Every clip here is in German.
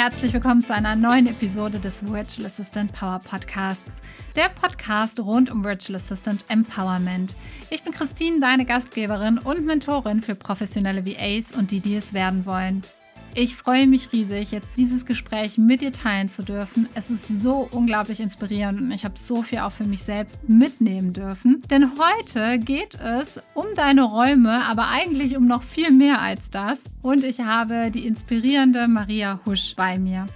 herzlich willkommen zu einer neuen Episode des Virtual Assistant Power Podcasts, der Podcast rund um Virtual Assistant Empowerment. Ich bin Christine, deine Gastgeberin und Mentorin für professionelle VAs und die, die es werden wollen. Ich freue mich riesig, jetzt dieses Gespräch mit dir teilen zu dürfen. Es ist so unglaublich inspirierend und ich habe so viel auch für mich selbst mitnehmen dürfen. Denn heute geht es um deine Räume, aber eigentlich um noch viel mehr als das. Und ich habe die inspirierende Maria Husch bei mir.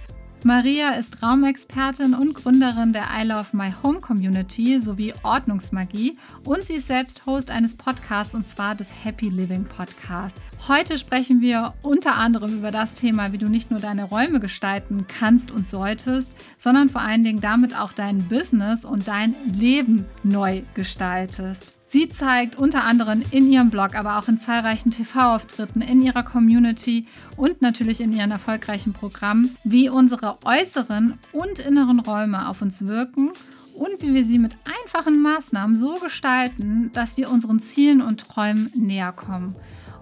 Maria ist Raumexpertin und Gründerin der I Love My Home Community sowie Ordnungsmagie und sie ist selbst Host eines Podcasts und zwar des Happy Living Podcasts. Heute sprechen wir unter anderem über das Thema, wie du nicht nur deine Räume gestalten kannst und solltest, sondern vor allen Dingen damit auch dein Business und dein Leben neu gestaltest. Sie zeigt unter anderem in ihrem Blog, aber auch in zahlreichen TV-Auftritten, in ihrer Community und natürlich in ihren erfolgreichen Programmen, wie unsere äußeren und inneren Räume auf uns wirken und wie wir sie mit einfachen Maßnahmen so gestalten, dass wir unseren Zielen und Träumen näher kommen.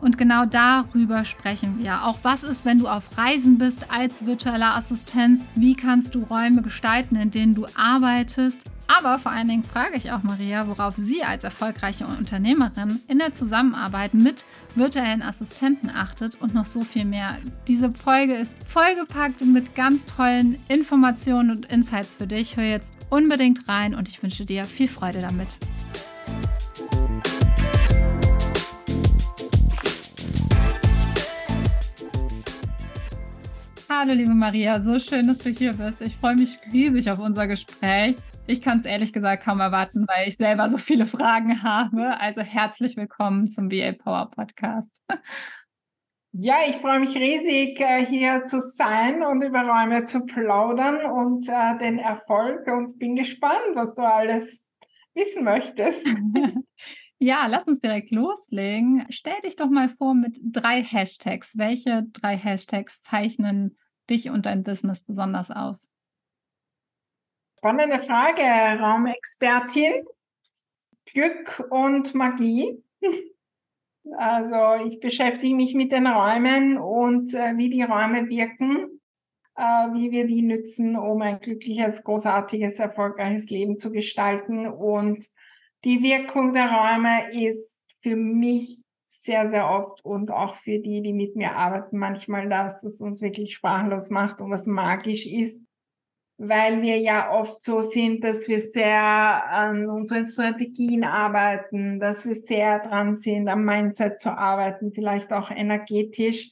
Und genau darüber sprechen wir. Auch was ist, wenn du auf Reisen bist als virtueller Assistenz? Wie kannst du Räume gestalten, in denen du arbeitest? Aber vor allen Dingen frage ich auch Maria, worauf sie als erfolgreiche Unternehmerin in der Zusammenarbeit mit virtuellen Assistenten achtet und noch so viel mehr. Diese Folge ist vollgepackt mit ganz tollen Informationen und Insights für dich. Hör jetzt unbedingt rein und ich wünsche dir viel Freude damit. Hallo liebe Maria, so schön, dass du hier bist. Ich freue mich riesig auf unser Gespräch. Ich kann es ehrlich gesagt kaum erwarten, weil ich selber so viele Fragen habe. Also herzlich willkommen zum VA Power Podcast. Ja, ich freue mich riesig, äh, hier zu sein und über Räume zu plaudern und äh, den Erfolg und bin gespannt, was du alles wissen möchtest. Ja, lass uns direkt loslegen. Stell dich doch mal vor mit drei Hashtags. Welche drei Hashtags zeichnen dich und dein Business besonders aus? Spannende Frage, Raumexpertin. Glück und Magie. Also ich beschäftige mich mit den Räumen und äh, wie die Räume wirken, äh, wie wir die nützen, um ein glückliches, großartiges, erfolgreiches Leben zu gestalten. Und die Wirkung der Räume ist für mich sehr, sehr oft und auch für die, die mit mir arbeiten, manchmal das, was uns wirklich sprachlos macht und was magisch ist weil wir ja oft so sind, dass wir sehr an unseren Strategien arbeiten, dass wir sehr dran sind, am Mindset zu arbeiten, vielleicht auch energetisch.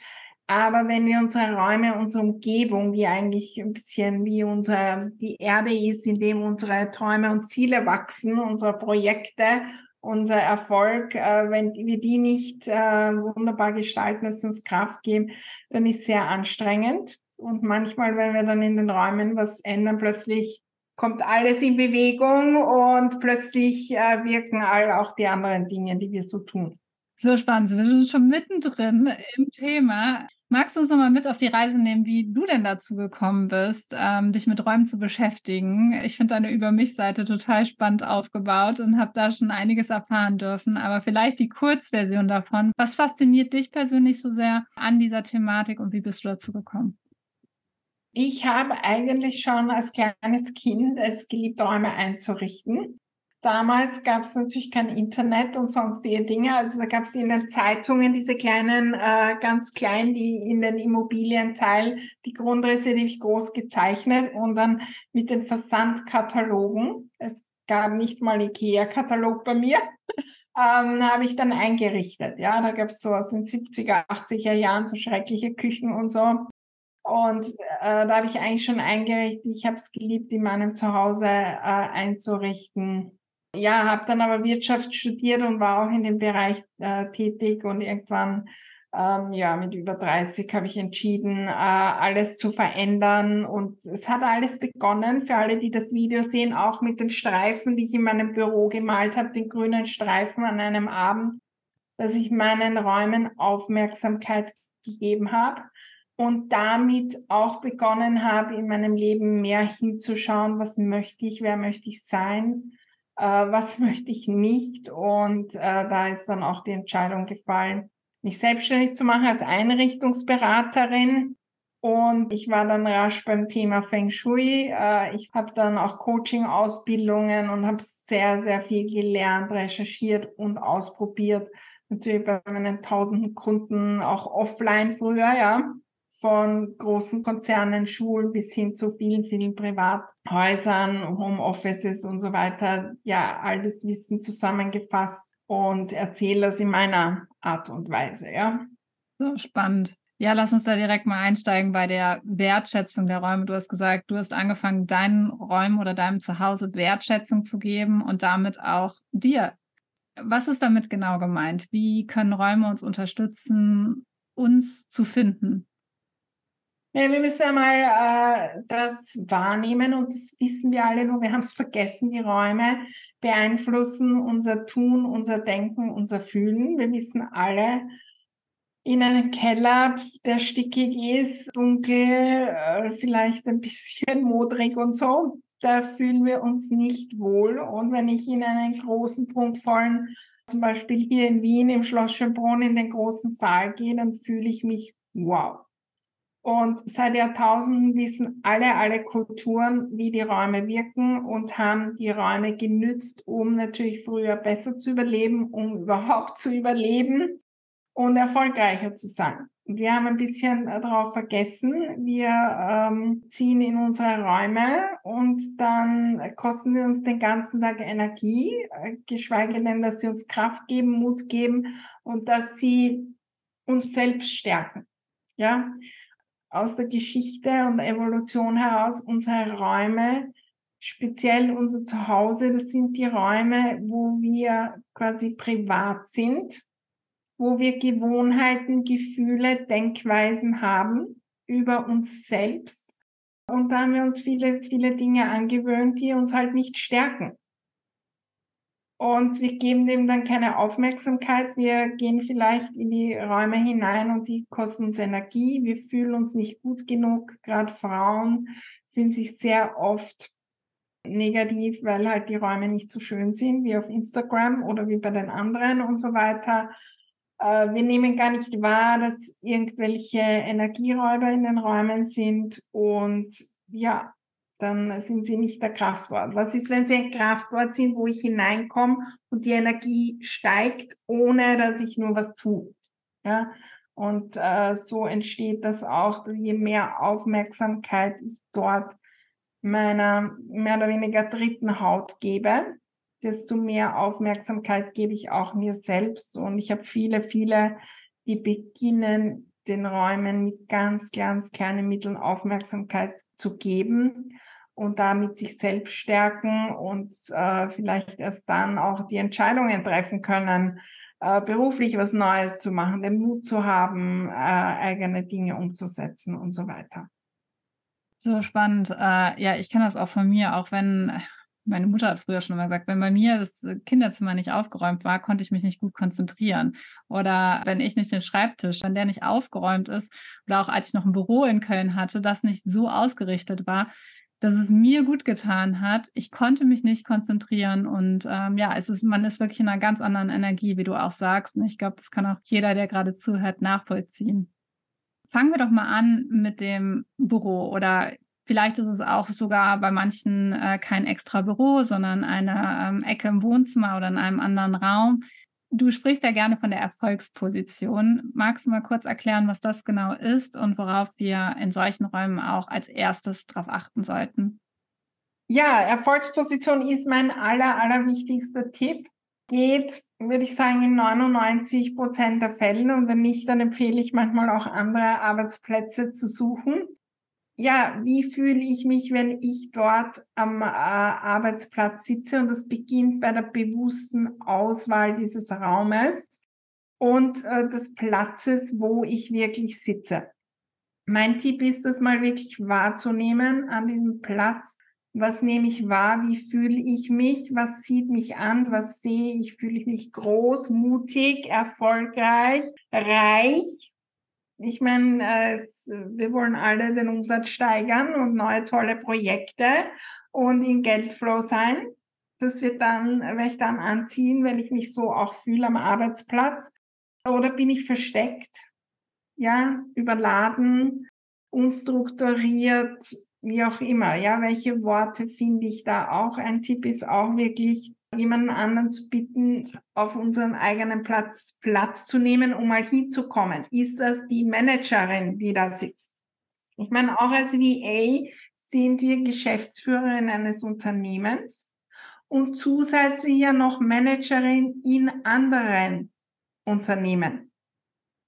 Aber wenn wir unsere Räume, unsere Umgebung, die eigentlich ein bisschen wie unsere, die Erde ist, in dem unsere Träume und Ziele wachsen, unsere Projekte, unser Erfolg, äh, wenn wir die nicht äh, wunderbar gestalten, dass uns Kraft geben, dann ist sehr anstrengend. Und manchmal, wenn wir dann in den Räumen was ändern, plötzlich kommt alles in Bewegung und plötzlich äh, wirken all auch die anderen Dinge, die wir so tun. So spannend. Wir sind schon mittendrin im Thema. Magst du uns nochmal mit auf die Reise nehmen, wie du denn dazu gekommen bist, ähm, dich mit Räumen zu beschäftigen? Ich finde deine Über mich-Seite total spannend aufgebaut und habe da schon einiges erfahren dürfen. Aber vielleicht die Kurzversion davon. Was fasziniert dich persönlich so sehr an dieser Thematik und wie bist du dazu gekommen? Ich habe eigentlich schon als kleines Kind es geliebt, Räume einzurichten. Damals gab es natürlich kein Internet und sonstige Dinge. Also da gab es in den Zeitungen diese kleinen, äh, ganz klein, die in den Immobilienteil, die Grundrisse, die ich groß gezeichnet und dann mit den Versandkatalogen. Es gab nicht mal Ikea-Katalog bei mir. ähm, habe ich dann eingerichtet. Ja, da gab es so aus den 70er, 80er Jahren so schreckliche Küchen und so. Und äh, da habe ich eigentlich schon eingerichtet. Ich habe es geliebt, in meinem Zuhause äh, einzurichten. Ja, habe dann aber Wirtschaft studiert und war auch in dem Bereich äh, tätig und irgendwann, ähm, ja, mit über 30 habe ich entschieden, äh, alles zu verändern. Und es hat alles begonnen, für alle, die das Video sehen, auch mit den Streifen, die ich in meinem Büro gemalt habe, den grünen Streifen an einem Abend, dass ich meinen Räumen Aufmerksamkeit gegeben habe und damit auch begonnen habe, in meinem Leben mehr hinzuschauen, was möchte ich, wer möchte ich sein, äh, was möchte ich nicht. Und äh, da ist dann auch die Entscheidung gefallen, mich selbstständig zu machen als Einrichtungsberaterin. Und ich war dann rasch beim Thema Feng Shui. Äh, ich habe dann auch Coaching-Ausbildungen und habe sehr, sehr viel gelernt, recherchiert und ausprobiert. Natürlich bei meinen tausenden Kunden auch offline früher, ja. Von großen Konzernen, Schulen bis hin zu vielen, vielen Privathäusern, Homeoffices und so weiter. Ja, all das Wissen zusammengefasst und erzähle das in meiner Art und Weise, ja. So spannend. Ja, lass uns da direkt mal einsteigen bei der Wertschätzung der Räume. Du hast gesagt, du hast angefangen, deinen Räumen oder deinem Zuhause Wertschätzung zu geben und damit auch dir. Was ist damit genau gemeint? Wie können Räume uns unterstützen, uns zu finden? Ja, wir müssen einmal äh, das wahrnehmen und das wissen wir alle nur. Wir haben es vergessen. Die Räume beeinflussen unser Tun, unser Denken, unser Fühlen. Wir wissen alle, in einem Keller, der stickig ist, dunkel, äh, vielleicht ein bisschen modrig und so. Da fühlen wir uns nicht wohl. Und wenn ich in einen großen, prunkvollen, zum Beispiel hier in Wien im Schloss Schönbrunn in den großen Saal gehe, dann fühle ich mich wow. Und seit Jahrtausenden wissen alle, alle Kulturen, wie die Räume wirken und haben die Räume genützt, um natürlich früher besser zu überleben, um überhaupt zu überleben und erfolgreicher zu sein. Wir haben ein bisschen darauf vergessen. Wir ähm, ziehen in unsere Räume und dann kosten sie uns den ganzen Tag Energie, äh, geschweige denn, dass sie uns Kraft geben, Mut geben und dass sie uns selbst stärken. Ja, aus der Geschichte und Evolution heraus unsere Räume, speziell unser Zuhause, das sind die Räume, wo wir quasi privat sind wo wir Gewohnheiten, Gefühle, Denkweisen haben über uns selbst. Und da haben wir uns viele, viele Dinge angewöhnt, die uns halt nicht stärken. Und wir geben dem dann keine Aufmerksamkeit. Wir gehen vielleicht in die Räume hinein und die kosten uns Energie. Wir fühlen uns nicht gut genug. Gerade Frauen fühlen sich sehr oft negativ, weil halt die Räume nicht so schön sind wie auf Instagram oder wie bei den anderen und so weiter. Äh, wir nehmen gar nicht wahr, dass irgendwelche Energieräuber in den Räumen sind und ja, dann sind sie nicht der Kraftort. Was ist, wenn sie ein Kraftort sind, wo ich hineinkomme und die Energie steigt, ohne dass ich nur was tue? Ja, und äh, so entsteht das auch, je mehr Aufmerksamkeit ich dort meiner mehr oder weniger dritten Haut gebe, desto mehr Aufmerksamkeit gebe ich auch mir selbst. Und ich habe viele, viele, die beginnen, den Räumen mit ganz, ganz kleinen Mitteln Aufmerksamkeit zu geben und damit sich selbst stärken und äh, vielleicht erst dann auch die Entscheidungen treffen können, äh, beruflich was Neues zu machen, den Mut zu haben, äh, eigene Dinge umzusetzen und so weiter. So spannend. Äh, ja, ich kenne das auch von mir, auch wenn meine Mutter hat früher schon mal gesagt, wenn bei mir das Kinderzimmer nicht aufgeräumt war, konnte ich mich nicht gut konzentrieren. Oder wenn ich nicht den Schreibtisch, wenn der nicht aufgeräumt ist, oder auch als ich noch ein Büro in Köln hatte, das nicht so ausgerichtet war, dass es mir gut getan hat. Ich konnte mich nicht konzentrieren und ähm, ja, es ist, man ist wirklich in einer ganz anderen Energie, wie du auch sagst. Und ich glaube, das kann auch jeder, der gerade zuhört, nachvollziehen. Fangen wir doch mal an mit dem Büro oder Vielleicht ist es auch sogar bei manchen äh, kein extra Büro, sondern eine ähm, Ecke im Wohnzimmer oder in einem anderen Raum. Du sprichst ja gerne von der Erfolgsposition. Magst du mal kurz erklären, was das genau ist und worauf wir in solchen Räumen auch als erstes darauf achten sollten? Ja, Erfolgsposition ist mein aller, aller wichtigster Tipp. Geht, würde ich sagen, in 99 Prozent der Fällen. Und wenn nicht, dann empfehle ich manchmal auch andere Arbeitsplätze zu suchen ja, wie fühle ich mich, wenn ich dort am äh, Arbeitsplatz sitze? Und das beginnt bei der bewussten Auswahl dieses Raumes und äh, des Platzes, wo ich wirklich sitze. Mein Tipp ist, das mal wirklich wahrzunehmen an diesem Platz. Was nehme ich wahr? Wie fühle ich mich? Was sieht mich an? Was sehe ich? Fühle ich mich groß, mutig, erfolgreich, reich? Ich meine, äh, wir wollen alle den Umsatz steigern und neue tolle Projekte und in Geldflow sein. Das wird dann, werde ich dann anziehen, wenn ich mich so auch fühle am Arbeitsplatz. Oder bin ich versteckt? Ja, überladen, unstrukturiert, wie auch immer. Ja, welche Worte finde ich da auch? Ein Tipp ist auch wirklich, jemanden anderen zu bitten, auf unseren eigenen Platz Platz zu nehmen, um mal hinzukommen. Ist das die Managerin, die da sitzt? Ich meine, auch als VA sind wir Geschäftsführerin eines Unternehmens und zusätzlich ja noch Managerin in anderen Unternehmen.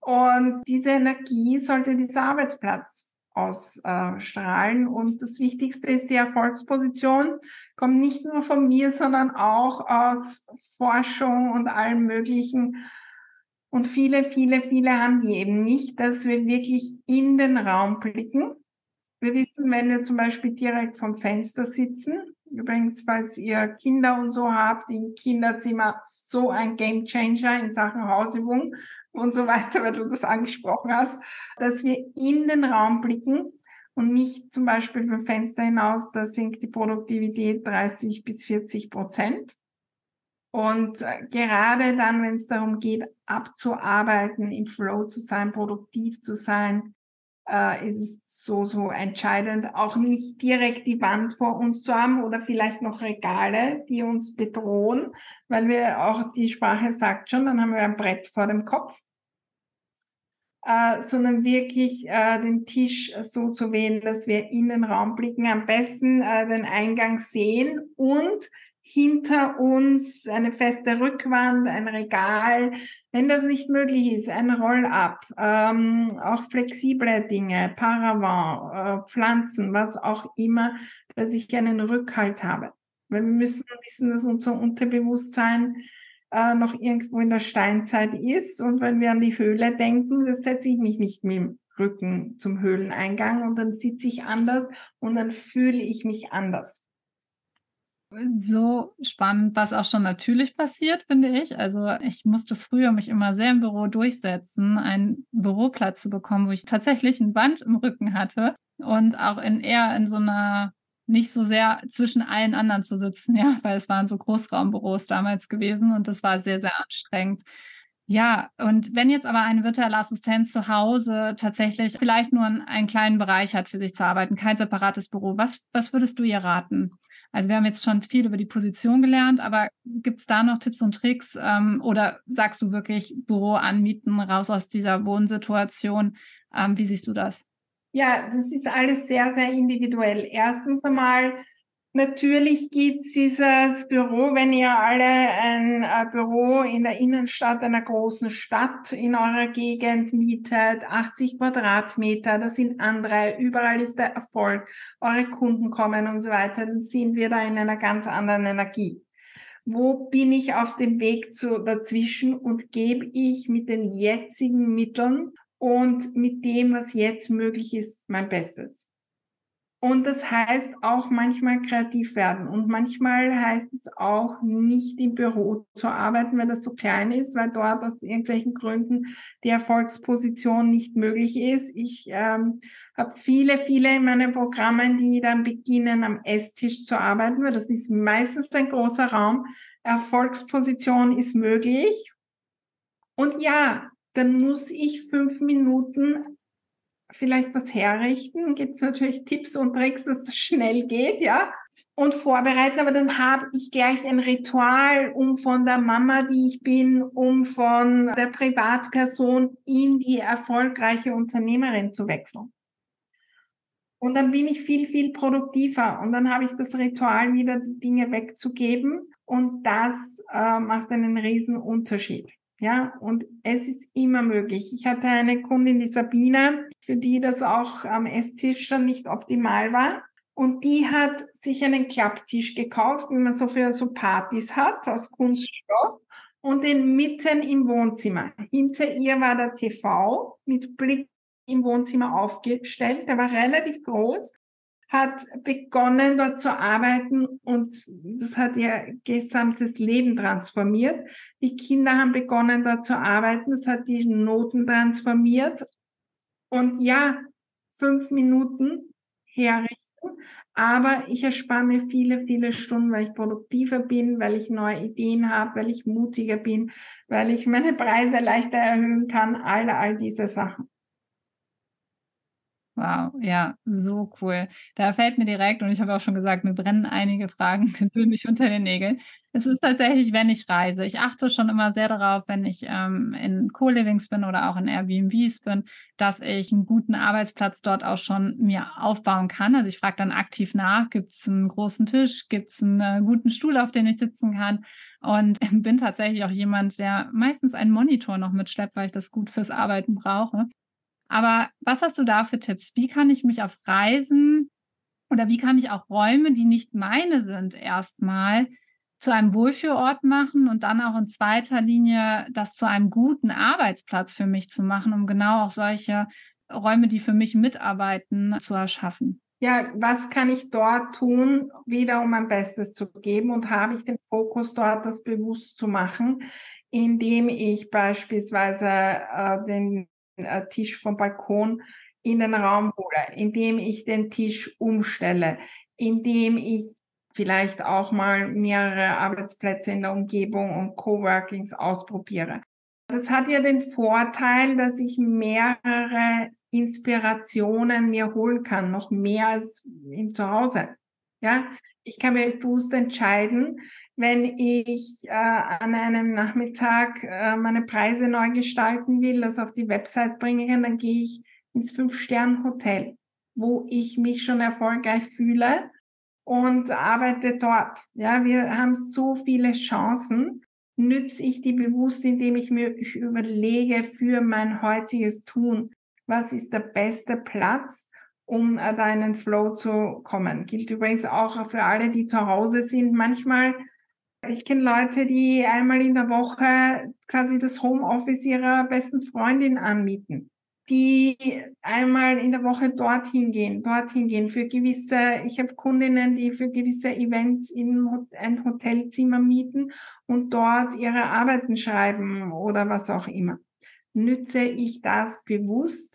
Und diese Energie sollte dieser Arbeitsplatz ausstrahlen. Und das Wichtigste ist die Erfolgsposition, kommt nicht nur von mir, sondern auch aus Forschung und allem Möglichen. Und viele, viele, viele haben die eben nicht, dass wir wirklich in den Raum blicken. Wir wissen, wenn wir zum Beispiel direkt vom Fenster sitzen, übrigens, falls ihr Kinder und so habt, im Kinderzimmer so ein Game Changer in Sachen Hausübung, und so weiter, weil du das angesprochen hast, dass wir in den Raum blicken und nicht zum Beispiel beim Fenster hinaus, da sinkt die Produktivität 30 bis 40 Prozent. Und äh, gerade dann, wenn es darum geht, abzuarbeiten, im Flow zu sein, produktiv zu sein, äh, ist es so, so entscheidend, auch nicht direkt die Wand vor uns zu haben oder vielleicht noch Regale, die uns bedrohen, weil wir auch, die Sprache sagt schon, dann haben wir ein Brett vor dem Kopf, äh, sondern wirklich äh, den Tisch so zu wählen, dass wir in den Raum blicken, am besten äh, den Eingang sehen und hinter uns eine feste Rückwand, ein Regal. Wenn das nicht möglich ist, ein Roll-up, ähm, auch flexible Dinge, Paravent, äh, Pflanzen, was auch immer, dass ich einen Rückhalt habe. Weil wir müssen wissen, dass unser Unterbewusstsein äh, noch irgendwo in der Steinzeit ist. Und wenn wir an die Höhle denken, das setze ich mich nicht mit dem Rücken zum Höhleneingang und dann sitze ich anders und dann fühle ich mich anders so spannend, was auch schon natürlich passiert, finde ich. Also ich musste früher mich immer sehr im Büro durchsetzen, einen Büroplatz zu bekommen, wo ich tatsächlich ein Band im Rücken hatte und auch in eher in so einer nicht so sehr zwischen allen anderen zu sitzen, ja, weil es waren so Großraumbüros damals gewesen und das war sehr, sehr anstrengend. Ja, und wenn jetzt aber eine virtuelle Assistenz zu Hause tatsächlich vielleicht nur einen kleinen Bereich hat, für sich zu arbeiten, kein separates Büro, was, was würdest du ihr raten? Also wir haben jetzt schon viel über die Position gelernt, aber gibt es da noch Tipps und Tricks ähm, oder sagst du wirklich Büro anmieten, raus aus dieser Wohnsituation? Ähm, wie siehst du das? Ja, das ist alles sehr, sehr individuell. Erstens einmal Natürlich gibt's dieses Büro, wenn ihr alle ein Büro in der Innenstadt einer großen Stadt in eurer Gegend mietet, 80 Quadratmeter, das sind andere, überall ist der Erfolg, eure Kunden kommen und so weiter, dann sind wir da in einer ganz anderen Energie. Wo bin ich auf dem Weg zu dazwischen und gebe ich mit den jetzigen Mitteln und mit dem, was jetzt möglich ist, mein Bestes? Und das heißt auch manchmal kreativ werden. Und manchmal heißt es auch nicht im Büro zu arbeiten, wenn das so klein ist, weil dort aus irgendwelchen Gründen die Erfolgsposition nicht möglich ist. Ich ähm, habe viele, viele in meinen Programmen, die dann beginnen, am Esstisch zu arbeiten, weil das ist meistens ein großer Raum. Erfolgsposition ist möglich. Und ja, dann muss ich fünf Minuten vielleicht was herrichten. Gibt es natürlich Tipps und Tricks, dass es schnell geht, ja. Und vorbereiten, aber dann habe ich gleich ein Ritual, um von der Mama, die ich bin, um von der Privatperson in die erfolgreiche Unternehmerin zu wechseln. Und dann bin ich viel, viel produktiver. Und dann habe ich das Ritual, wieder die Dinge wegzugeben. Und das äh, macht einen riesen Unterschied. Ja, und es ist immer möglich. Ich hatte eine Kundin, die Sabine, für die das auch am Esstisch dann nicht optimal war. Und die hat sich einen Klapptisch gekauft, wie man so für so Partys hat, aus Kunststoff und den mitten im Wohnzimmer. Hinter ihr war der TV mit Blick im Wohnzimmer aufgestellt. Der war relativ groß hat begonnen, dort zu arbeiten und das hat ihr gesamtes Leben transformiert. Die Kinder haben begonnen, dort zu arbeiten. Das hat die Noten transformiert. Und ja, fünf Minuten herrichten. Aber ich erspare mir viele, viele Stunden, weil ich produktiver bin, weil ich neue Ideen habe, weil ich mutiger bin, weil ich meine Preise leichter erhöhen kann, all, all diese Sachen. Wow, ja, so cool. Da fällt mir direkt, und ich habe auch schon gesagt, mir brennen einige Fragen persönlich unter den Nägeln. Es ist tatsächlich, wenn ich reise. Ich achte schon immer sehr darauf, wenn ich ähm, in Co-Livings bin oder auch in Airbnbs bin, dass ich einen guten Arbeitsplatz dort auch schon mir aufbauen kann. Also ich frage dann aktiv nach, gibt es einen großen Tisch, gibt es einen äh, guten Stuhl, auf dem ich sitzen kann. Und bin tatsächlich auch jemand, der meistens einen Monitor noch mitschleppt, weil ich das gut fürs Arbeiten brauche. Aber was hast du da für Tipps? Wie kann ich mich auf Reisen oder wie kann ich auch Räume, die nicht meine sind, erstmal zu einem Wohlfühlort machen und dann auch in zweiter Linie das zu einem guten Arbeitsplatz für mich zu machen, um genau auch solche Räume, die für mich mitarbeiten, zu erschaffen? Ja, was kann ich dort tun, wieder um mein Bestes zu geben und habe ich den Fokus dort, das bewusst zu machen, indem ich beispielsweise äh, den Tisch vom Balkon in den Raum hole, indem ich den Tisch umstelle, indem ich vielleicht auch mal mehrere Arbeitsplätze in der Umgebung und Coworkings ausprobiere. Das hat ja den Vorteil, dass ich mehrere Inspirationen mir holen kann, noch mehr als im Zuhause. Ja, ich kann mir bewusst entscheiden, wenn ich äh, an einem Nachmittag äh, meine Preise neu gestalten will, das auf die Website bringen, dann gehe ich ins Fünf-Sterne-Hotel, wo ich mich schon erfolgreich fühle und arbeite dort. Ja, wir haben so viele Chancen. Nütze ich die bewusst, indem ich mir überlege für mein heutiges Tun, was ist der beste Platz, um äh, da in den Flow zu kommen. Gilt übrigens auch für alle, die zu Hause sind. Manchmal, ich kenne Leute, die einmal in der Woche quasi das Homeoffice ihrer besten Freundin anmieten, die einmal in der Woche dorthin gehen, dorthin gehen für gewisse, ich habe Kundinnen, die für gewisse Events in ein Hotelzimmer mieten und dort ihre Arbeiten schreiben oder was auch immer. Nütze ich das bewusst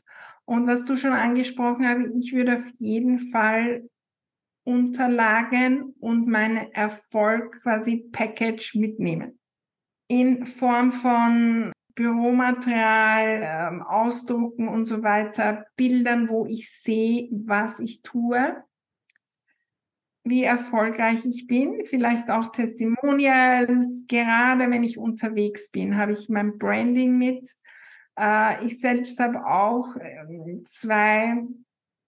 und was du schon angesprochen hast, ich würde auf jeden Fall Unterlagen und meinen Erfolg quasi Package mitnehmen. In Form von Büromaterial, ähm, Ausdrucken und so weiter, Bildern, wo ich sehe, was ich tue, wie erfolgreich ich bin, vielleicht auch Testimonials. Gerade wenn ich unterwegs bin, habe ich mein Branding mit. Äh, ich selbst habe auch ähm, zwei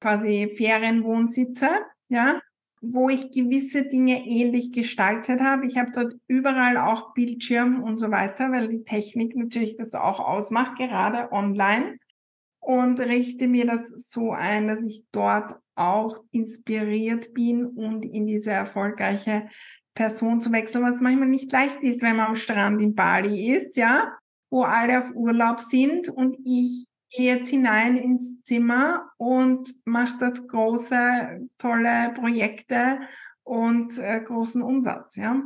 quasi Ferienwohnsitze, ja, wo ich gewisse Dinge ähnlich gestaltet habe. Ich habe dort überall auch Bildschirm und so weiter, weil die Technik natürlich das auch ausmacht, gerade online. Und richte mir das so ein, dass ich dort auch inspiriert bin und in diese erfolgreiche Person zu wechseln, was manchmal nicht leicht ist, wenn man am Strand in Bali ist, ja wo alle auf Urlaub sind und ich gehe jetzt hinein ins Zimmer und mache dort große, tolle Projekte und äh, großen Umsatz, ja.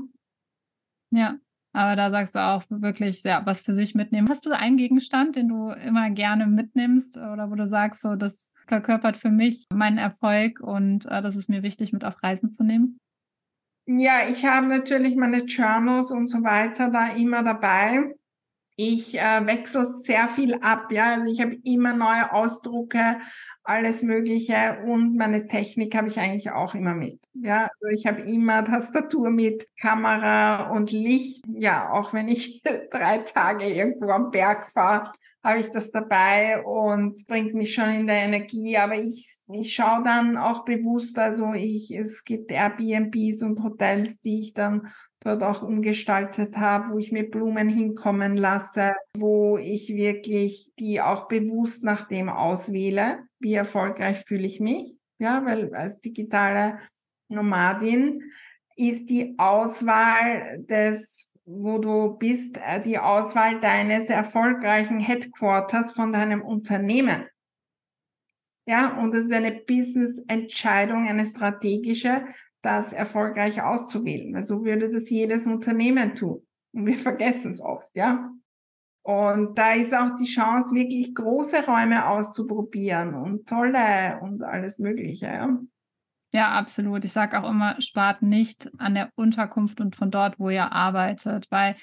Ja, aber da sagst du auch wirklich, ja, was für sich mitnehmen. Hast du einen Gegenstand, den du immer gerne mitnimmst oder wo du sagst, so, das verkörpert für mich meinen Erfolg und äh, das ist mir wichtig, mit auf Reisen zu nehmen? Ja, ich habe natürlich meine Journals und so weiter da immer dabei. Ich äh, wechsle sehr viel ab, ja. Also ich habe immer neue Ausdrucke, alles Mögliche und meine Technik habe ich eigentlich auch immer mit. Ja, also ich habe immer Tastatur mit, Kamera und Licht. Ja, auch wenn ich drei Tage irgendwo am Berg fahre, habe ich das dabei und bringt mich schon in der Energie. Aber ich, ich schaue dann auch bewusst, also ich, es gibt Airbnbs und Hotels, die ich dann dort auch umgestaltet habe, wo ich mir Blumen hinkommen lasse, wo ich wirklich die auch bewusst nach dem auswähle, wie erfolgreich fühle ich mich. Ja, weil als digitale Nomadin ist die Auswahl des, wo du bist, äh, die Auswahl deines erfolgreichen Headquarters von deinem Unternehmen. Ja, und das ist eine Business-Entscheidung, eine strategische, das erfolgreich auszuwählen. Weil so würde das jedes Unternehmen tun. Und wir vergessen es oft, ja. Und da ist auch die Chance, wirklich große Räume auszuprobieren und tolle und alles Mögliche, ja. Ja, absolut. Ich sage auch immer, spart nicht an der Unterkunft und von dort, wo ihr arbeitet, weil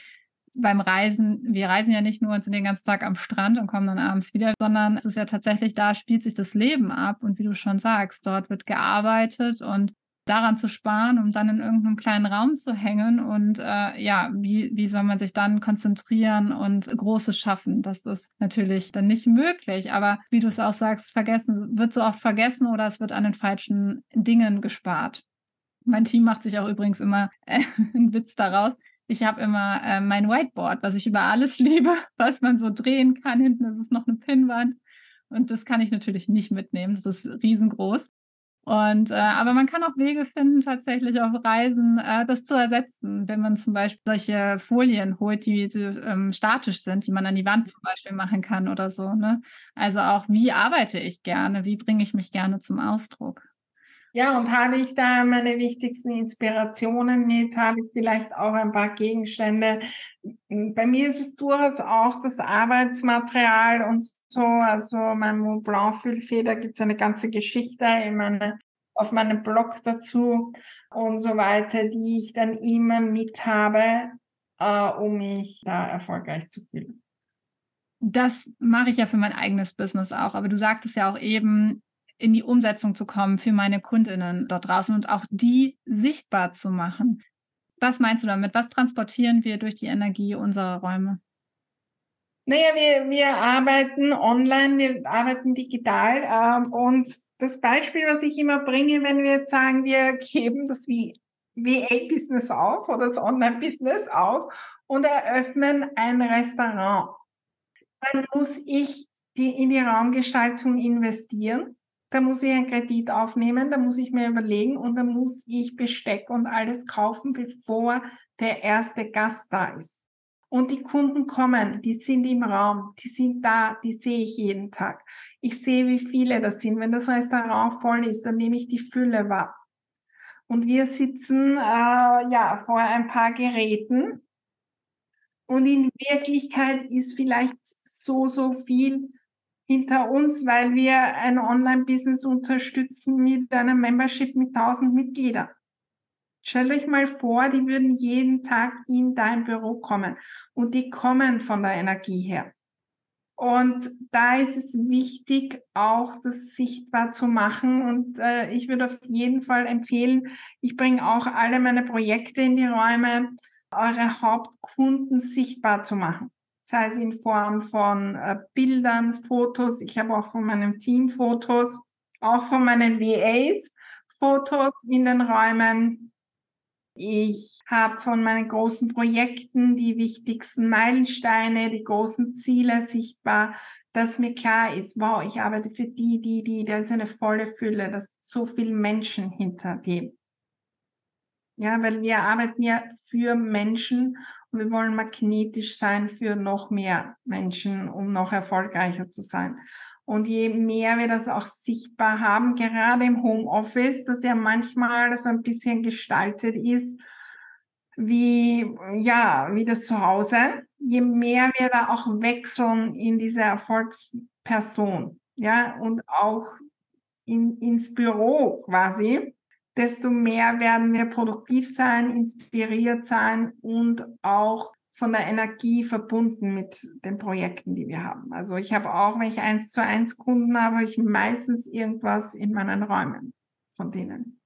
beim Reisen, wir reisen ja nicht nur und sind den ganzen Tag am Strand und kommen dann abends wieder, sondern es ist ja tatsächlich, da spielt sich das Leben ab. Und wie du schon sagst, dort wird gearbeitet und daran zu sparen, um dann in irgendeinem kleinen Raum zu hängen. Und äh, ja, wie, wie soll man sich dann konzentrieren und Großes schaffen? Das ist natürlich dann nicht möglich. Aber wie du es auch sagst, vergessen, wird so oft vergessen oder es wird an den falschen Dingen gespart. Mein Team macht sich auch übrigens immer äh, einen Witz daraus. Ich habe immer äh, mein Whiteboard, was ich über alles liebe, was man so drehen kann. Hinten ist es noch eine Pinnwand. Und das kann ich natürlich nicht mitnehmen. Das ist riesengroß. Und äh, aber man kann auch Wege finden, tatsächlich auf Reisen äh, das zu ersetzen, wenn man zum Beispiel solche Folien holt, die, ähm, statisch sind, die man an die Wand zum Beispiel machen kann oder so. Ne? Also auch, wie arbeite ich gerne, wie bringe ich mich gerne zum Ausdruck. Ja, und habe ich da meine wichtigsten Inspirationen mit? Habe ich vielleicht auch ein paar Gegenstände? Bei mir ist es durchaus auch das Arbeitsmaterial und so. Also mein Mont Blanc Füllfeder gibt es eine ganze Geschichte in meine, auf meinem Blog dazu und so weiter, die ich dann immer mit habe, äh, um mich da erfolgreich zu fühlen. Das mache ich ja für mein eigenes Business auch. Aber du sagtest ja auch eben, in die Umsetzung zu kommen für meine Kundinnen dort draußen und auch die sichtbar zu machen. Was meinst du damit? Was transportieren wir durch die Energie unserer Räume? Naja, wir, wir arbeiten online, wir arbeiten digital ähm, und das Beispiel, was ich immer bringe, wenn wir jetzt sagen, wir geben das VA-Business auf oder das Online-Business auf und eröffnen ein Restaurant, dann muss ich die, in die Raumgestaltung investieren da muss ich einen Kredit aufnehmen, da muss ich mir überlegen und da muss ich Besteck und alles kaufen, bevor der erste Gast da ist. Und die Kunden kommen, die sind im Raum, die sind da, die sehe ich jeden Tag. Ich sehe, wie viele das sind. Wenn das Restaurant voll ist, dann nehme ich die Fülle wahr. Und wir sitzen äh, ja vor ein paar Geräten und in Wirklichkeit ist vielleicht so, so viel hinter uns, weil wir ein Online-Business unterstützen mit einem Membership mit 1000 Mitgliedern. Stell euch mal vor, die würden jeden Tag in dein Büro kommen und die kommen von der Energie her. Und da ist es wichtig, auch das sichtbar zu machen. Und äh, ich würde auf jeden Fall empfehlen, ich bringe auch alle meine Projekte in die Räume, eure Hauptkunden sichtbar zu machen sei es in Form von äh, Bildern, Fotos. Ich habe auch von meinem Team Fotos, auch von meinen VAs Fotos in den Räumen. Ich habe von meinen großen Projekten die wichtigsten Meilensteine, die großen Ziele sichtbar, dass mir klar ist, wow, ich arbeite für die, die, die, da ist eine volle Fülle, dass so viele Menschen hinter dem. Ja, weil wir arbeiten ja für Menschen und wir wollen magnetisch sein für noch mehr Menschen, um noch erfolgreicher zu sein. Und je mehr wir das auch sichtbar haben, gerade im Homeoffice, das ja manchmal so ein bisschen gestaltet ist, wie, ja, wie das Zuhause, je mehr wir da auch wechseln in diese Erfolgsperson, ja, und auch in, ins Büro quasi, desto mehr werden wir produktiv sein, inspiriert sein und auch von der Energie verbunden mit den Projekten, die wir haben. Also ich habe auch, wenn ich eins zu eins Kunden habe, ich meistens irgendwas in meinen Räumen von denen.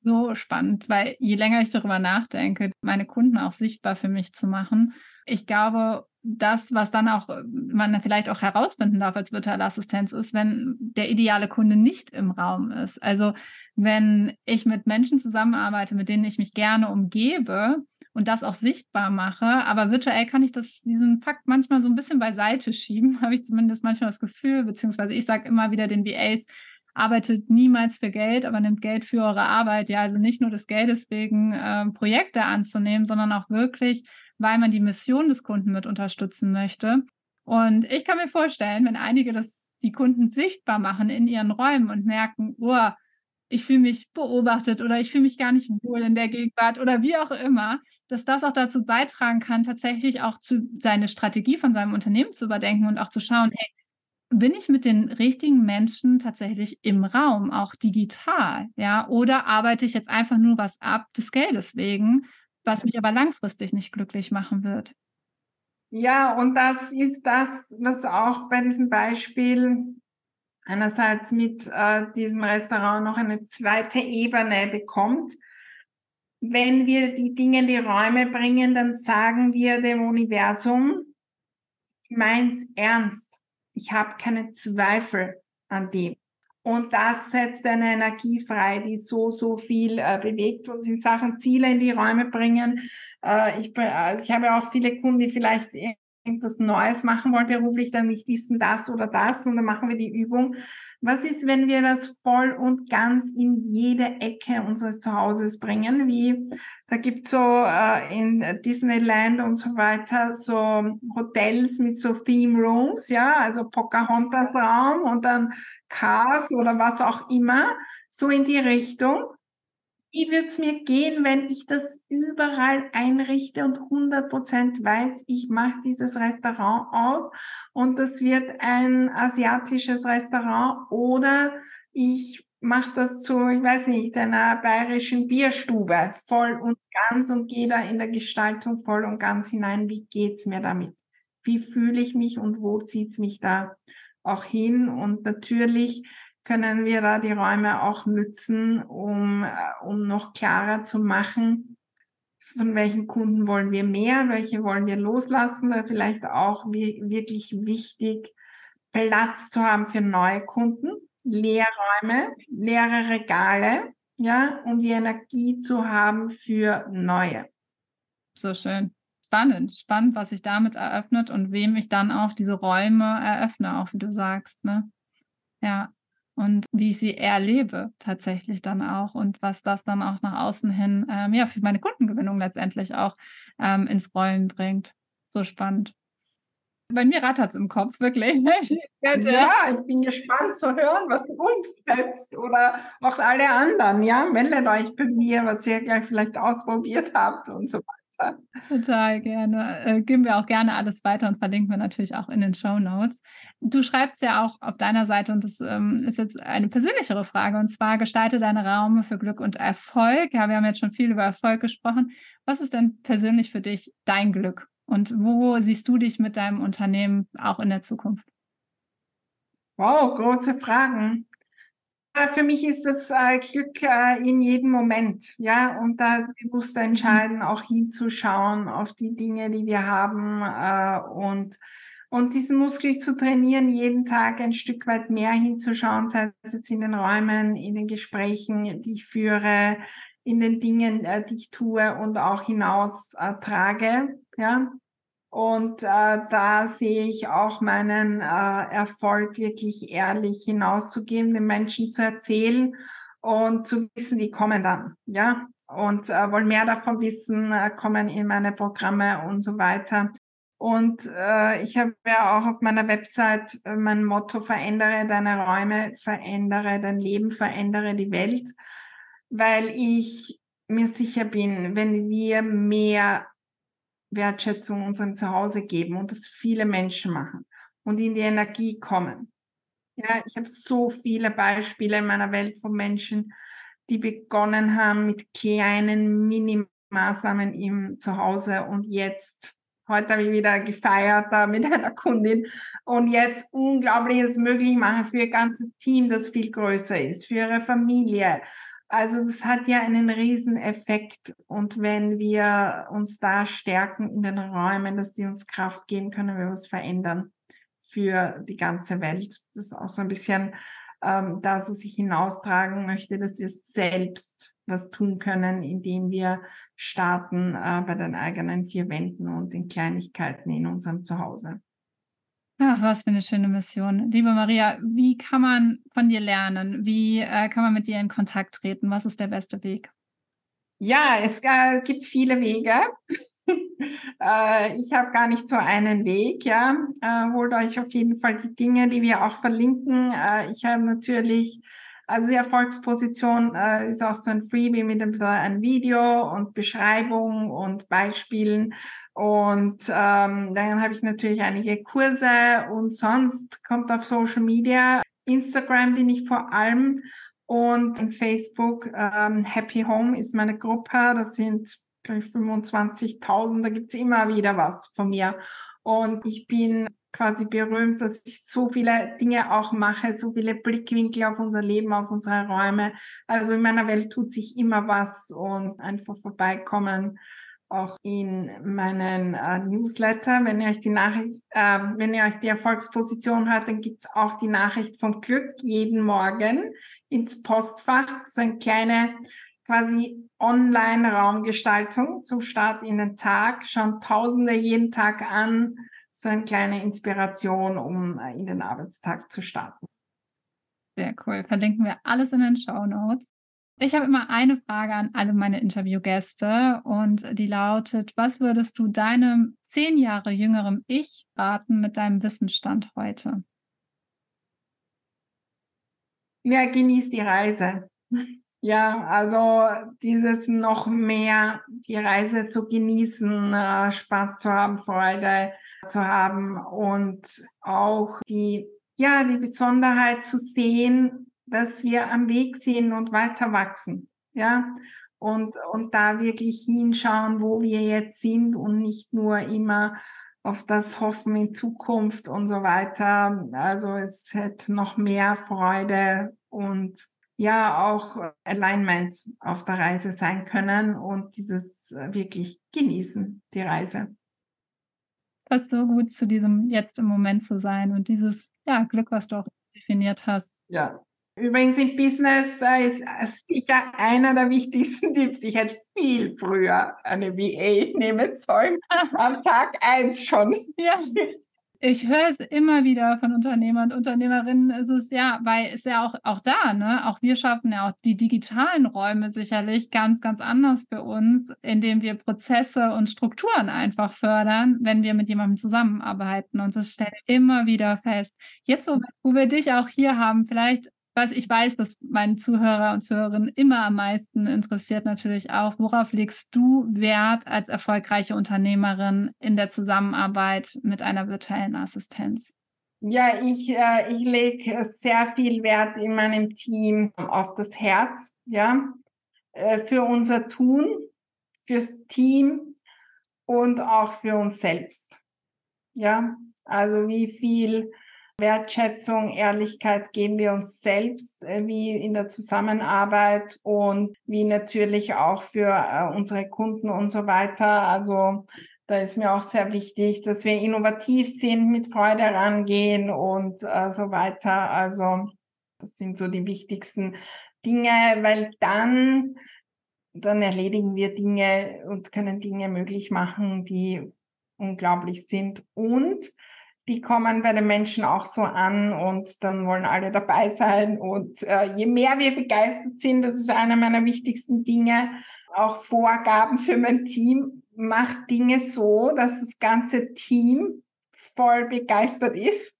So spannend, weil je länger ich darüber nachdenke, meine Kunden auch sichtbar für mich zu machen, ich glaube, das, was dann auch man vielleicht auch herausfinden darf als virtuelle Assistenz, ist, wenn der ideale Kunde nicht im Raum ist. Also wenn ich mit Menschen zusammenarbeite, mit denen ich mich gerne umgebe und das auch sichtbar mache, aber virtuell kann ich das, diesen Fakt manchmal so ein bisschen beiseite schieben, habe ich zumindest manchmal das Gefühl, beziehungsweise ich sage immer wieder den VAs, arbeitet niemals für Geld, aber nimmt Geld für eure Arbeit. Ja, also nicht nur des Geldes wegen äh, Projekte anzunehmen, sondern auch wirklich weil man die Mission des Kunden mit unterstützen möchte. Und ich kann mir vorstellen, wenn einige das die Kunden sichtbar machen in ihren Räumen und merken, oh, ich fühle mich beobachtet oder ich fühle mich gar nicht wohl in der Gegenwart oder wie auch immer, dass das auch dazu beitragen kann, tatsächlich auch zu seine Strategie von seinem Unternehmen zu überdenken und auch zu schauen, hey, bin ich mit den richtigen Menschen tatsächlich im Raum, auch digital, ja, oder arbeite ich jetzt einfach nur was ab des Geldes wegen was mich aber langfristig nicht glücklich machen wird. Ja, und das ist das, was auch bei diesem Beispiel einerseits mit äh, diesem Restaurant noch eine zweite Ebene bekommt. Wenn wir die Dinge in die Räume bringen, dann sagen wir dem Universum, ich meins ernst. Ich habe keine Zweifel an dem. Und das setzt eine Energie frei, die so, so viel äh, bewegt uns in Sachen Ziele in die Räume bringen. Äh, ich, äh, ich habe auch viele Kunden, die vielleicht irgendwas Neues machen wollen beruflich, dann nicht wissen das oder das und dann machen wir die Übung. Was ist, wenn wir das voll und ganz in jede Ecke unseres Zuhauses bringen? Wie da gibt's so äh, in Disneyland und so weiter so Hotels mit so Theme Rooms, ja, also Pocahontas Raum und dann Cars oder was auch immer, so in die Richtung. Wie wird's mir gehen, wenn ich das überall einrichte und 100 Prozent weiß, ich mache dieses Restaurant auf und das wird ein asiatisches Restaurant oder ich mache das zu, ich weiß nicht, einer bayerischen Bierstube voll und ganz und gehe da in der Gestaltung voll und ganz hinein. Wie geht's mir damit? Wie fühle ich mich und wo zieht's mich da auch hin? Und natürlich können wir da die Räume auch nutzen, um, äh, um noch klarer zu machen, von welchen Kunden wollen wir mehr, welche wollen wir loslassen, da vielleicht auch wirklich wichtig, Platz zu haben für neue Kunden, Leerräume, leere Regale, ja, um die Energie zu haben für neue. So schön. Spannend, spannend, was sich damit eröffnet und wem ich dann auch diese Räume eröffne, auch wie du sagst, ne? Ja, und wie ich sie erlebe tatsächlich dann auch und was das dann auch nach außen hin ähm, ja für meine Kundengewinnung letztendlich auch ähm, ins Rollen bringt. So spannend. Bei mir rattert es im Kopf, wirklich. ja, ich bin gespannt zu hören, was du umsetzt oder auch alle anderen. Ja, meldet euch bei mir, was ihr gleich vielleicht ausprobiert habt und so weiter. Total gerne. Äh, geben wir auch gerne alles weiter und verlinken wir natürlich auch in den Show Notes. Du schreibst ja auch auf deiner Seite, und das ähm, ist jetzt eine persönlichere Frage, und zwar gestalte deine Raum für Glück und Erfolg. Ja, wir haben jetzt schon viel über Erfolg gesprochen. Was ist denn persönlich für dich dein Glück? Und wo siehst du dich mit deinem Unternehmen auch in der Zukunft? Wow, große Fragen. Für mich ist das äh, Glück äh, in jedem Moment, ja, und da bewusst entscheiden, auch hinzuschauen auf die Dinge, die wir haben äh, und und diesen Muskel zu trainieren, jeden Tag ein Stück weit mehr hinzuschauen, sei es jetzt in den Räumen, in den Gesprächen, die ich führe, in den Dingen, äh, die ich tue und auch hinaus äh, trage, ja. Und äh, da sehe ich auch meinen äh, Erfolg wirklich ehrlich hinauszugeben, den Menschen zu erzählen und zu wissen, die kommen dann, ja. Und äh, wollen mehr davon wissen, äh, kommen in meine Programme und so weiter. Und äh, ich habe ja auch auf meiner Website äh, mein Motto, verändere deine Räume, verändere dein Leben, verändere die Welt, weil ich mir sicher bin, wenn wir mehr Wertschätzung unserem Zuhause geben und das viele Menschen machen und in die Energie kommen. Ja, ich habe so viele Beispiele in meiner Welt von Menschen, die begonnen haben mit kleinen Minimaßnahmen im Zuhause und jetzt Heute habe ich wieder gefeiert da mit einer Kundin und jetzt Unglaubliches möglich machen für ihr ganzes Team, das viel größer ist, für ihre Familie. Also das hat ja einen riesen Effekt und wenn wir uns da stärken in den Räumen, dass die uns Kraft geben, können wir was verändern für die ganze Welt. Das ist auch so ein bisschen ähm, das, was ich hinaustragen möchte, dass wir selbst was tun können, indem wir starten äh, bei den eigenen vier Wänden und den Kleinigkeiten in unserem Zuhause. Ach, was für eine schöne Mission. Liebe Maria, wie kann man von dir lernen? Wie äh, kann man mit dir in Kontakt treten? Was ist der beste Weg? Ja, es äh, gibt viele Wege. Äh, ich habe gar nicht so einen Weg, ja. Äh, holt euch auf jeden Fall die Dinge, die wir auch verlinken. Äh, ich habe natürlich also die Erfolgsposition äh, ist auch so ein Freebie mit einem, so ein Video und Beschreibung und Beispielen. Und ähm, dann habe ich natürlich einige Kurse und sonst kommt auf Social Media. Instagram bin ich vor allem und in Facebook ähm, Happy Home ist meine Gruppe. Das sind glaube ich 25.000. Da gibt's immer wieder was von mir. Und ich bin quasi berühmt, dass ich so viele Dinge auch mache, so viele Blickwinkel auf unser Leben, auf unsere Räume. Also in meiner Welt tut sich immer was und einfach vorbeikommen auch in meinen äh, Newsletter. Wenn ihr euch die Nachricht, äh, wenn ihr euch die Erfolgsposition hört, dann gibt's auch die Nachricht vom Glück jeden Morgen ins Postfach. So eine kleine quasi Online-Raumgestaltung zum Start in den Tag. Schauen Tausende jeden Tag an. So eine kleine Inspiration, um äh, in den Arbeitstag zu starten. Sehr cool. Verlinken wir alles in den Show Notes. Ich habe immer eine Frage an alle meine Interviewgäste und die lautet, was würdest du deinem zehn Jahre jüngerem Ich raten mit deinem Wissensstand heute? Ja, genieß die Reise. Ja, also dieses noch mehr die Reise zu genießen, äh, Spaß zu haben, Freude zu haben und auch die, ja, die Besonderheit zu sehen, dass wir am Weg sind und weiter wachsen. Ja, und, und da wirklich hinschauen, wo wir jetzt sind und nicht nur immer auf das Hoffen in Zukunft und so weiter. Also es hätte noch mehr Freude und ja auch Alignment auf der Reise sein können und dieses wirklich genießen, die Reise. Passt so gut zu diesem jetzt im Moment zu sein und dieses ja, Glück, was du auch definiert hast. Ja, Übrigens im Business äh, ist äh, sicher einer der wichtigsten Tipps. Ich hätte viel früher eine VA nehmen sollen. Am Tag eins schon. Ja. Ich höre es immer wieder von Unternehmern und Unternehmerinnen. Es ist ja, weil es ja auch, auch da, ne, auch wir schaffen ja auch die digitalen Räume sicherlich ganz, ganz anders für uns, indem wir Prozesse und Strukturen einfach fördern, wenn wir mit jemandem zusammenarbeiten. Und das stellt immer wieder fest. Jetzt, wo wir dich auch hier haben, vielleicht was ich weiß, dass meine Zuhörer und Zuhörerinnen immer am meisten interessiert natürlich auch, worauf legst du Wert als erfolgreiche Unternehmerin in der Zusammenarbeit mit einer virtuellen Assistenz? Ja, ich, äh, ich lege sehr viel Wert in meinem Team auf das Herz, ja, äh, für unser Tun, fürs Team und auch für uns selbst. Ja, also wie viel Wertschätzung, Ehrlichkeit geben wir uns selbst, äh, wie in der Zusammenarbeit und wie natürlich auch für äh, unsere Kunden und so weiter. Also da ist mir auch sehr wichtig, dass wir innovativ sind, mit Freude rangehen und äh, so weiter. Also das sind so die wichtigsten Dinge, weil dann dann erledigen wir Dinge und können Dinge möglich machen, die unglaublich sind. Und die kommen bei den Menschen auch so an und dann wollen alle dabei sein. Und äh, je mehr wir begeistert sind, das ist einer meiner wichtigsten Dinge, auch Vorgaben für mein Team, macht Dinge so, dass das ganze Team voll begeistert ist,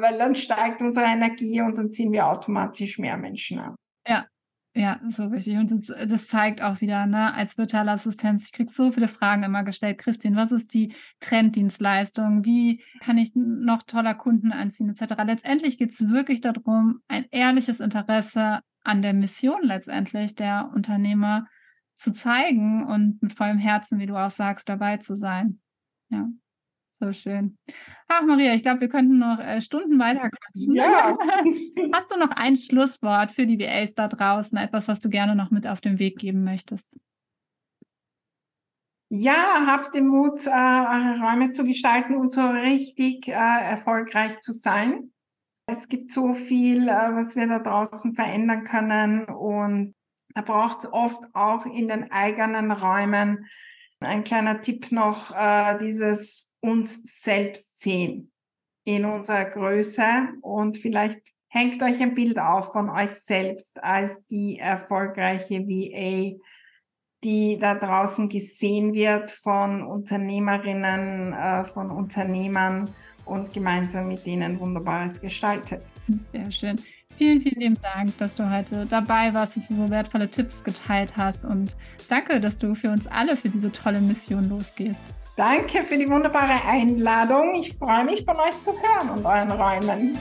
weil dann steigt unsere Energie und dann ziehen wir automatisch mehr Menschen an. Ja, ja, so richtig. Und das, das, zeigt auch wieder, ne, als virtuelle Assistenz, ich kriege so viele Fragen immer gestellt. Christine, was ist die Trenddienstleistung? Wie kann ich noch toller Kunden anziehen, etc. Letztendlich geht es wirklich darum, ein ehrliches Interesse an der Mission letztendlich der Unternehmer zu zeigen und mit vollem Herzen, wie du auch sagst, dabei zu sein. Ja. So schön. Ach, Maria, ich glaube, wir könnten noch äh, Stunden weiter quatschen. Ja. Hast du noch ein Schlusswort für die VAs da draußen? Etwas, was du gerne noch mit auf den Weg geben möchtest? Ja, habt den Mut, äh, eure Räume zu gestalten und so richtig äh, erfolgreich zu sein. Es gibt so viel, äh, was wir da draußen verändern können und da braucht es oft auch in den eigenen Räumen ein kleiner Tipp noch, äh, dieses uns selbst sehen in unserer Größe und vielleicht hängt euch ein Bild auf von euch selbst als die erfolgreiche VA, die da draußen gesehen wird von Unternehmerinnen, äh, von Unternehmern und gemeinsam mit denen Wunderbares gestaltet. Sehr schön. Vielen, vielen lieben Dank, dass du heute dabei warst, dass du so wertvolle Tipps geteilt hast und danke, dass du für uns alle für diese tolle Mission losgehst. Danke für die wunderbare Einladung. Ich freue mich, von euch zu hören und euren Räumen.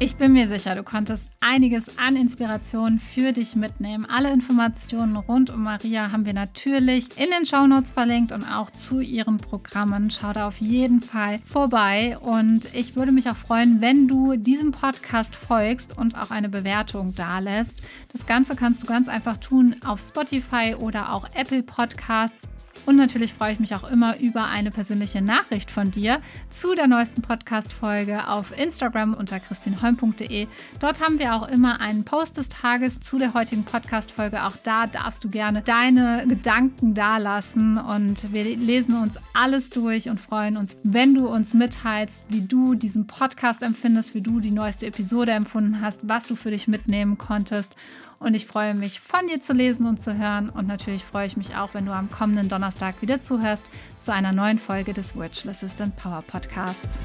Ich bin mir sicher, du konntest einiges an Inspiration für dich mitnehmen. Alle Informationen rund um Maria haben wir natürlich in den Shownotes verlinkt und auch zu ihren Programmen. Schau da auf jeden Fall vorbei und ich würde mich auch freuen, wenn du diesem Podcast folgst und auch eine Bewertung dalässt. Das Ganze kannst du ganz einfach tun auf Spotify oder auch Apple Podcasts. Und natürlich freue ich mich auch immer über eine persönliche Nachricht von dir zu der neuesten Podcast-Folge auf Instagram unter christinholm.de. Dort haben wir auch immer einen Post des Tages zu der heutigen Podcast-Folge. Auch da darfst du gerne deine Gedanken dalassen und wir lesen uns alles durch und freuen uns, wenn du uns mitteilst, wie du diesen Podcast empfindest, wie du die neueste Episode empfunden hast, was du für dich mitnehmen konntest. Und ich freue mich, von dir zu lesen und zu hören. Und natürlich freue ich mich auch, wenn du am kommenden Donnerstag wieder zuhörst zu einer neuen Folge des Virtual Assistant Power Podcasts.